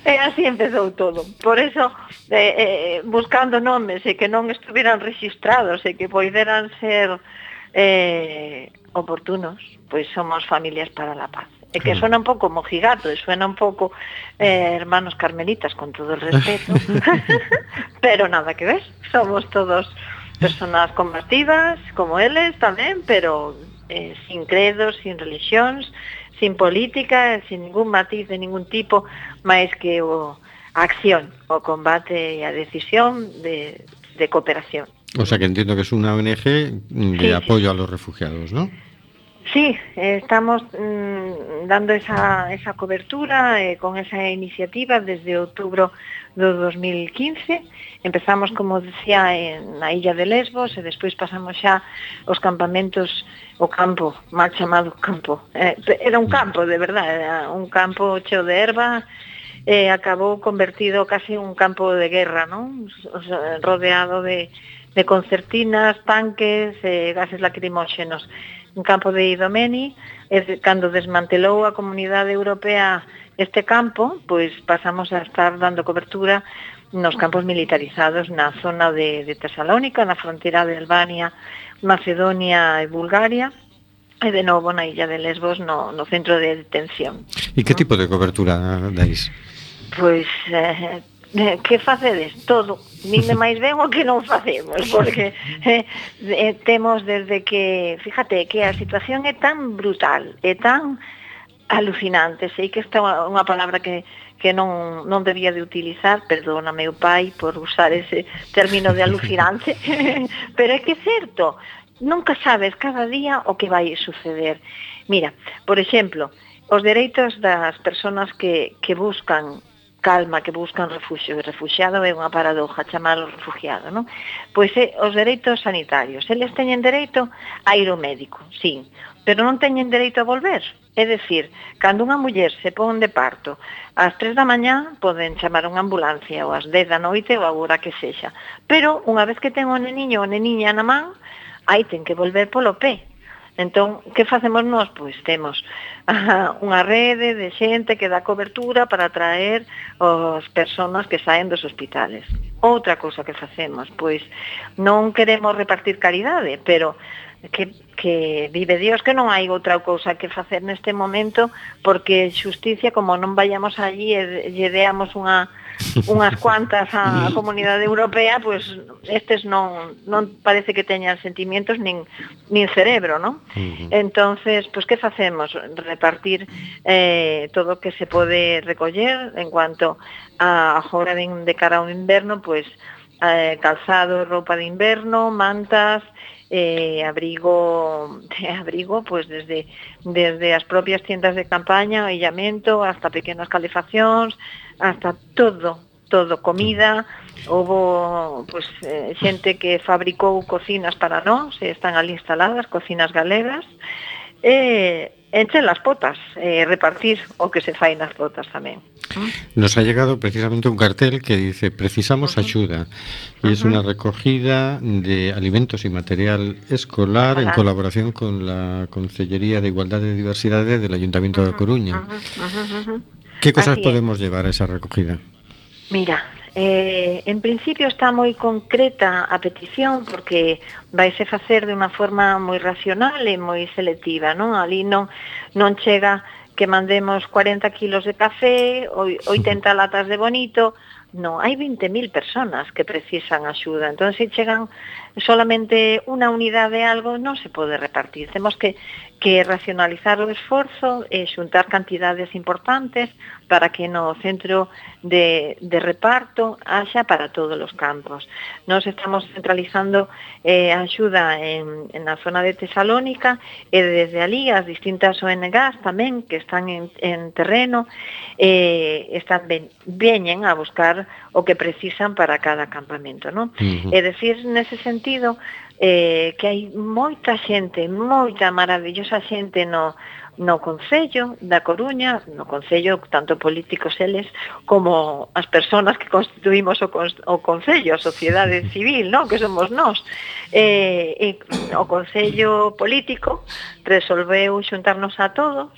e así empezou todo. Por eso, eh, eh, buscando nomes e que non estuveran registrados e que poideran ser eh, oportunos, pois pues somos Familias para la Paz. É que hmm. suena un pouco mojigato, e suena un pouco eh, hermanos carmelitas, con todo el respeto, pero nada que ver, somos todos personas convertidas, como eles tamén, pero eh, sin credos, sin religións, sin política, sin ningún matiz de ningún tipo, máis que o a acción, o combate e a decisión de, de cooperación. O sea que entiendo que es una ONG de sí, apoyo sí. a los refugiados, ¿no? Sí, estamos mm, dando esa, esa cobertura eh, con esa iniciativa desde outubro do 2015. Empezamos, como decía, en, na Illa de Lesbos e despois pasamos xa os campamentos, o campo, mal chamado campo. Eh, era un campo, de verdade, era un campo cheo de erva, eh, acabou convertido casi un campo de guerra, non? O sea, rodeado de, de concertinas, tanques, eh, gases lacrimóxenos en campo de Idomeni, e cando desmantelou a comunidade europea este campo, pois pasamos a estar dando cobertura nos campos militarizados na zona de, de Tesalónica, na fronteira de Albania, Macedonia e Bulgaria, e de novo na illa de Lesbos no, no centro de detención. E que tipo de cobertura dais? Pois eh, Eh, que facedes? Todo. Dime máis ben o que non facemos, porque eh, eh, temos desde que, fíjate, que a situación é tan brutal, é tan alucinante, sei que esta é unha palabra que, que non, non debía de utilizar, perdona meu pai por usar ese término de alucinante, pero é que é certo, nunca sabes cada día o que vai suceder. Mira, por exemplo, os dereitos das persoas que, que buscan calma que buscan refuxio, e refuxiado é unha paradoja chamalo refugiado, non? Pois é, os dereitos sanitarios, eles teñen dereito a ir ao médico, sí, pero non teñen dereito a volver. É dicir, cando unha muller se pon de parto, ás 3 da mañá poden chamar unha ambulancia ou ás 10 da noite ou a hora que sexa. Pero unha vez que ten o neniño ou neniña na man, aí ten que volver polo pé, Entón, que facemos nós? Pois temos unha rede de xente que dá cobertura para atraer as persoas que saen dos hospitales. Outra cousa que facemos, pois non queremos repartir caridade, pero que, que vive Dios que non hai outra cousa que facer neste momento porque xusticia como non vayamos allí e lle deamos unha unhas cuantas á mm. comunidade europea, pois pues, estes non non parece que teñan sentimientos nin nin cerebro, non? Uh -huh. Entonces, pois pues, que facemos? Repartir eh todo o que se pode recoller en cuanto a agora de, de cara ao inverno, pois pues, eh, calzado, roupa de inverno, mantas, eh, abrigo abrigo pues desde desde as propias tiendas de campaña, o illamento, hasta pequenas calefaccións, hasta todo, todo comida, houve pues eh, xente que fabricou cocinas para nós, están ali instaladas, cocinas galegas, e enche las potas, eh, repartir o que se fai nas potas tamén. Nos ha llegado precisamente un cartel que dice precisamos ayuda y es una recogida de alimentos y material escolar en colaboración con la Consellería de Igualdad y Diversidad del Ayuntamiento de Coruña. ¿Qué cosas podemos llevar a esa recogida? Mira, Eh, en principio está moi concreta a petición porque vaise facer de unha forma moi racional e moi selectiva, non? Ali non, non chega que mandemos 40 kilos de café, 80 latas de bonito, non, hai 20.000 personas que precisan axuda, entón se chegan solamente unha unidade de algo non se pode repartir, temos que que racionalizar o esforzo e xuntar cantidades importantes para que no centro de, de reparto haxa para todos os campos. Nos estamos centralizando eh, a axuda en, en a zona de Tesalónica e desde ali as distintas ONGs tamén que están en, en terreno eh, están ben, veñen a buscar o que precisan para cada campamento. Non? Uh -huh. É decir, nese sentido, eh, que hai moita xente, moita maravillosa xente no, no Concello da Coruña, no Concello tanto políticos eles como as persoas que constituimos o, o Concello, a sociedade civil, no? que somos nós. Eh, e, o Concello político resolveu xuntarnos a todos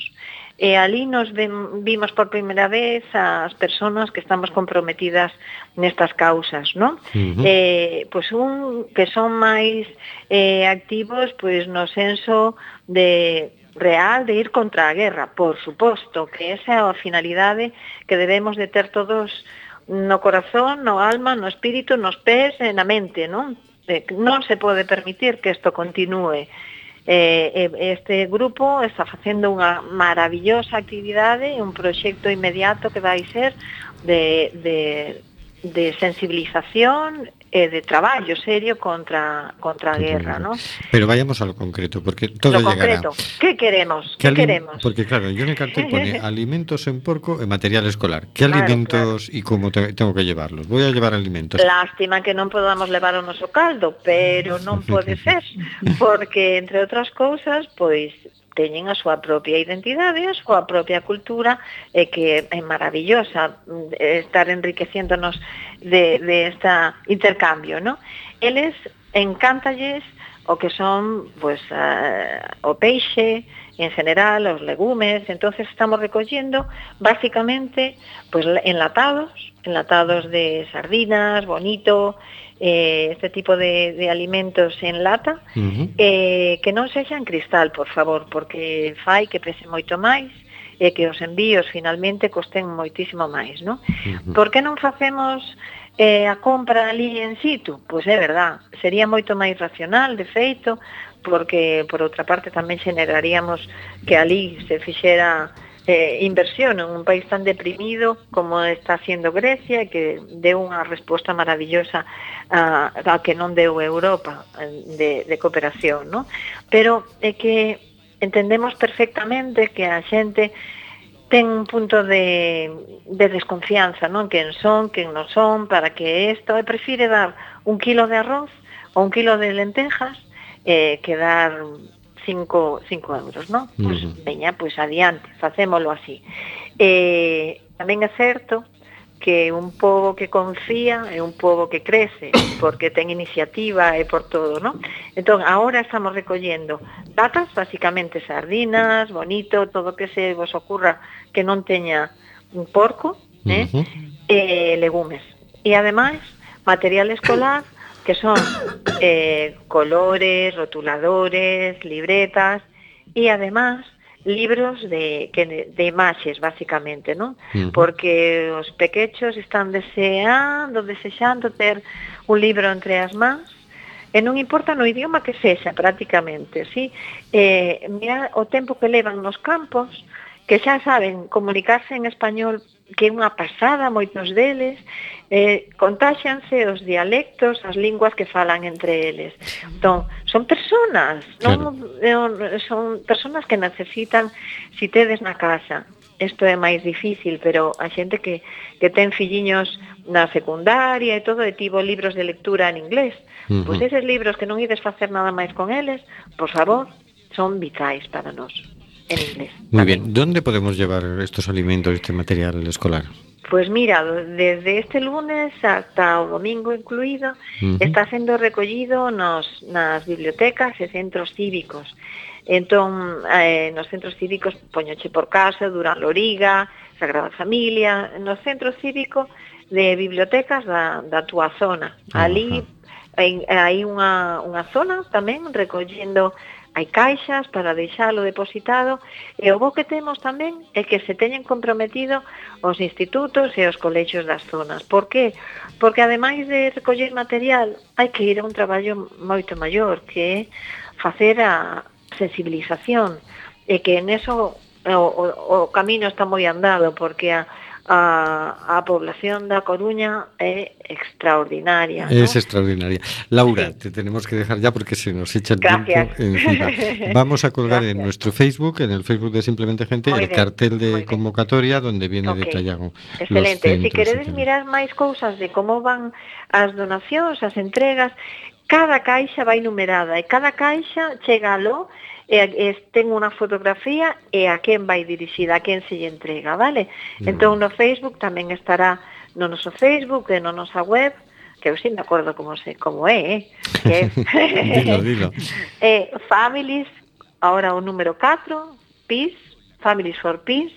E ali nos vimos por primeira vez as persoas que estamos comprometidas nestas causas, non? Uh -huh. eh, pois un que son máis eh, activos pois no senso de real de ir contra a guerra, por suposto, que esa é a finalidade que debemos de ter todos no corazón, no alma, no espírito, nos pés e na mente, non? non se pode permitir que isto continue eh, este grupo está facendo unha maravillosa actividade, un proxecto inmediato que vai ser de, de, de sensibilización eh, de traballo serio contra contra a guerra, ¿no? Pero vayamos a lo concreto, porque todo lo llegará. Concreto. ¿Qué queremos? ¿Qué, ¿Qué queremos? Porque claro, yo en el cartel pone alimentos en porco, en material escolar. ¿Qué claro, alimentos claro. y cómo te, tengo que llevarlos? Voy a llevar alimentos. Lástima que non podamos levar o noso caldo, pero non pode ser, porque entre outras cousas, pois teñen a súa propia identidade, a súa propia cultura, e que é maravillosa mm, eh, estar enriqueciéndonos de, de esta intercambio, ¿no? Eles encántalles o que son pues, uh, o peixe, en general, los legumes. Entonces estamos recogiendo básicamente pues enlatados, enlatados de sardinas, bonito, eh, este tipo de, de, alimentos en lata, uh -huh. eh, que non sexan cristal, por favor, porque fai que pese moito máis e que os envíos finalmente costen moitísimo máis, non? Uh -huh. Por que non facemos eh, a compra ali en situ? Pois é verdad, sería moito máis racional, de feito, porque por outra parte tamén xeneraríamos que ali se fixera eh, inversión en un país tan deprimido como está haciendo Grecia que deu unha resposta maravillosa a, a que non deu Europa eh, de, de cooperación, ¿no? Pero é que entendemos perfectamente que a xente ten un punto de, de desconfianza, non? Quen son, quen non son, para que isto, e prefire dar un kilo de arroz ou un kilo de lentejas eh, que dar 5 euros, non? Uh -huh. Pois, veña, pois adiante, facémolo así. Eh, tamén é certo que un pobo que confía é un pobo que crece, porque ten iniciativa e por todo, ¿no? Entón, agora estamos recollendo datas, basicamente sardinas, bonito, todo que se vos ocurra que non teña un porco, eh? Uh -huh. eh legumes. E ademais, material escolar, que son eh, colores, rotuladores, libretas y además libros de, que, de imaxes, basicamente, non? Uh -huh. Porque os pequechos están deseando, desexando ter un libro entre as mans e non importa no idioma que sexa prácticamente, sí? Eh, mira o tempo que levan nos campos, que xa saben comunicarse en español que é unha pasada moitos deles, eh, contaxanse os dialectos, as linguas que falan entre eles. Entón, son personas, claro. non, son personas que necesitan, si tedes na casa, isto é máis difícil, pero a xente que, que ten filliños na secundaria e todo, e tivo libros de lectura en inglés, uh -huh. pois eses libros que non ides facer nada máis con eles, por favor, son vitais para nós en inglés. Muy bien. ¿Dónde podemos llevar estos alimentos, este material escolar? Pues mira, desde este lunes hasta o domingo incluido, uh -huh. está sendo recollido nos, nas bibliotecas e centros cívicos. Entón, eh, nos centros cívicos, Poñoche por Casa, Durán Loriga, Sagrada Familia, nos centros cívicos de bibliotecas da, da tua zona. Uh -huh. Ali hai, hai unha, unha zona tamén recollendo hai caixas para deixalo depositado e o bo que temos tamén é que se teñen comprometido os institutos e os colexios das zonas. Por que? Porque ademais de recoller material, hai que ir a un traballo moito maior que é facer a sensibilización e que en eso o, o, o camino está moi andado porque a a, a población da Coruña é extraordinaria. ¿no? Extraordinaria. Laura, sí. te tenemos que dejar ya porque se nos echa el Gracias. tiempo encima. Vamos a colgar Gracias. en nuestro Facebook, en el Facebook de Simplemente Gente, muy el bien, cartel de convocatoria bien. donde viene okay. detallado. Excelente. Centros, Se queredes mirar máis cousas de como van as donacións, as entregas, cada caixa vai numerada e cada caixa chega a lo Eh, e, e ten unha fotografía e a quen vai dirixida, a quen se lle entrega, vale? Mm. Entón no Facebook tamén estará no noso Facebook e no nosa web, que eu sin me acordo como se como é, eh? Que, dilo, dilo. Eh, families, ahora o número 4, peace, families for peace,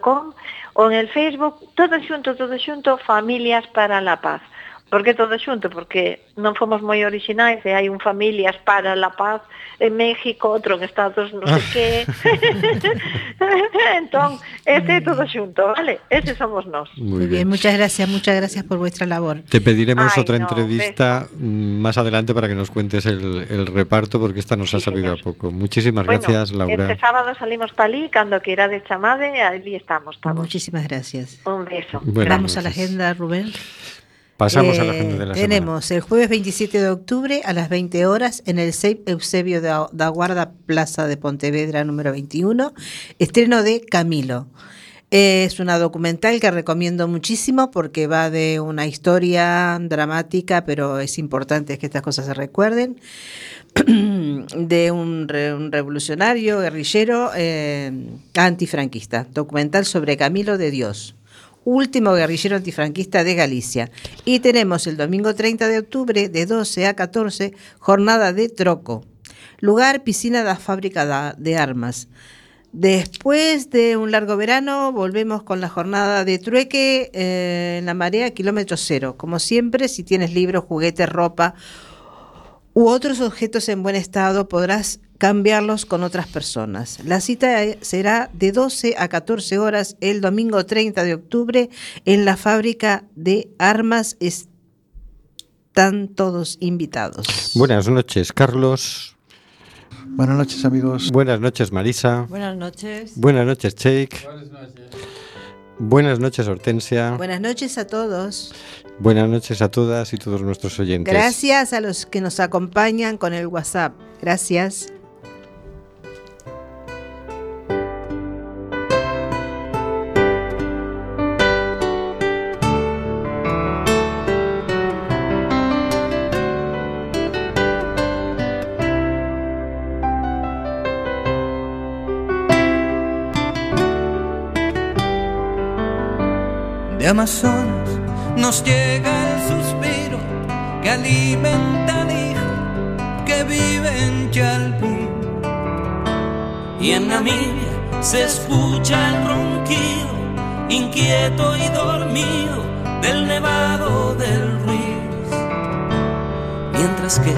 .com ou en el Facebook, todo xunto, todo xunto, Familias para la Paz. Por que todo xunto? Porque non fomos moi orixinais e hai un familias para la paz en México, outro en Estados non sei que. entón, este é todo xunto, vale? Ese somos nós. Muy, bien. bien, muchas gracias, muchas gracias por vuestra labor. Te pediremos Ay, otra no, entrevista beso. más adelante para que nos cuentes el, el reparto porque esta nos sí, ha salido señor. a poco. Muchísimas bueno, gracias, Laura. Este sábado salimos para ali, cando que irá de chamade, allí estamos. Estamos. Muchísimas gracias. Un beso. Bueno, Vamos a la agenda, Rubén. Pasamos eh, a la agenda de la Tenemos semana. el jueves 27 de octubre a las 20 horas en el CEIP Eusebio da, da Guarda Plaza de Pontevedra número 21, estreno de Camilo. Es una documental que recomiendo muchísimo porque va de una historia dramática, pero es importante que estas cosas se recuerden, de un, re- un revolucionario, guerrillero, eh, antifranquista. Documental sobre Camilo de Dios, último guerrillero antifranquista de Galicia. Y tenemos el domingo 30 de octubre, de 12 a 14, jornada de troco. Lugar, piscina da fábrica da- de armas. Después de un largo verano, volvemos con la jornada de trueque eh, en la marea, kilómetro cero. Como siempre, si tienes libros, juguetes, ropa u otros objetos en buen estado, podrás cambiarlos con otras personas. La cita eh, será de 12 a 14 horas el domingo 30 de octubre en la fábrica de armas. Están todos invitados. Buenas noches, Carlos. Buenas noches, amigos. Buenas noches, Marisa. Buenas noches. Buenas noches, Cheik. Buenas noches, Hortensia. Buenas noches a todos. Buenas noches a todas y todos nuestros oyentes. Gracias a los que nos acompañan con el WhatsApp. Gracias. De Amazonas nos llega el suspiro que alimenta al hijo que vive en Chalpín. Y en Namibia se escucha el ronquido, inquieto y dormido, del nevado del Ruiz. Mientras que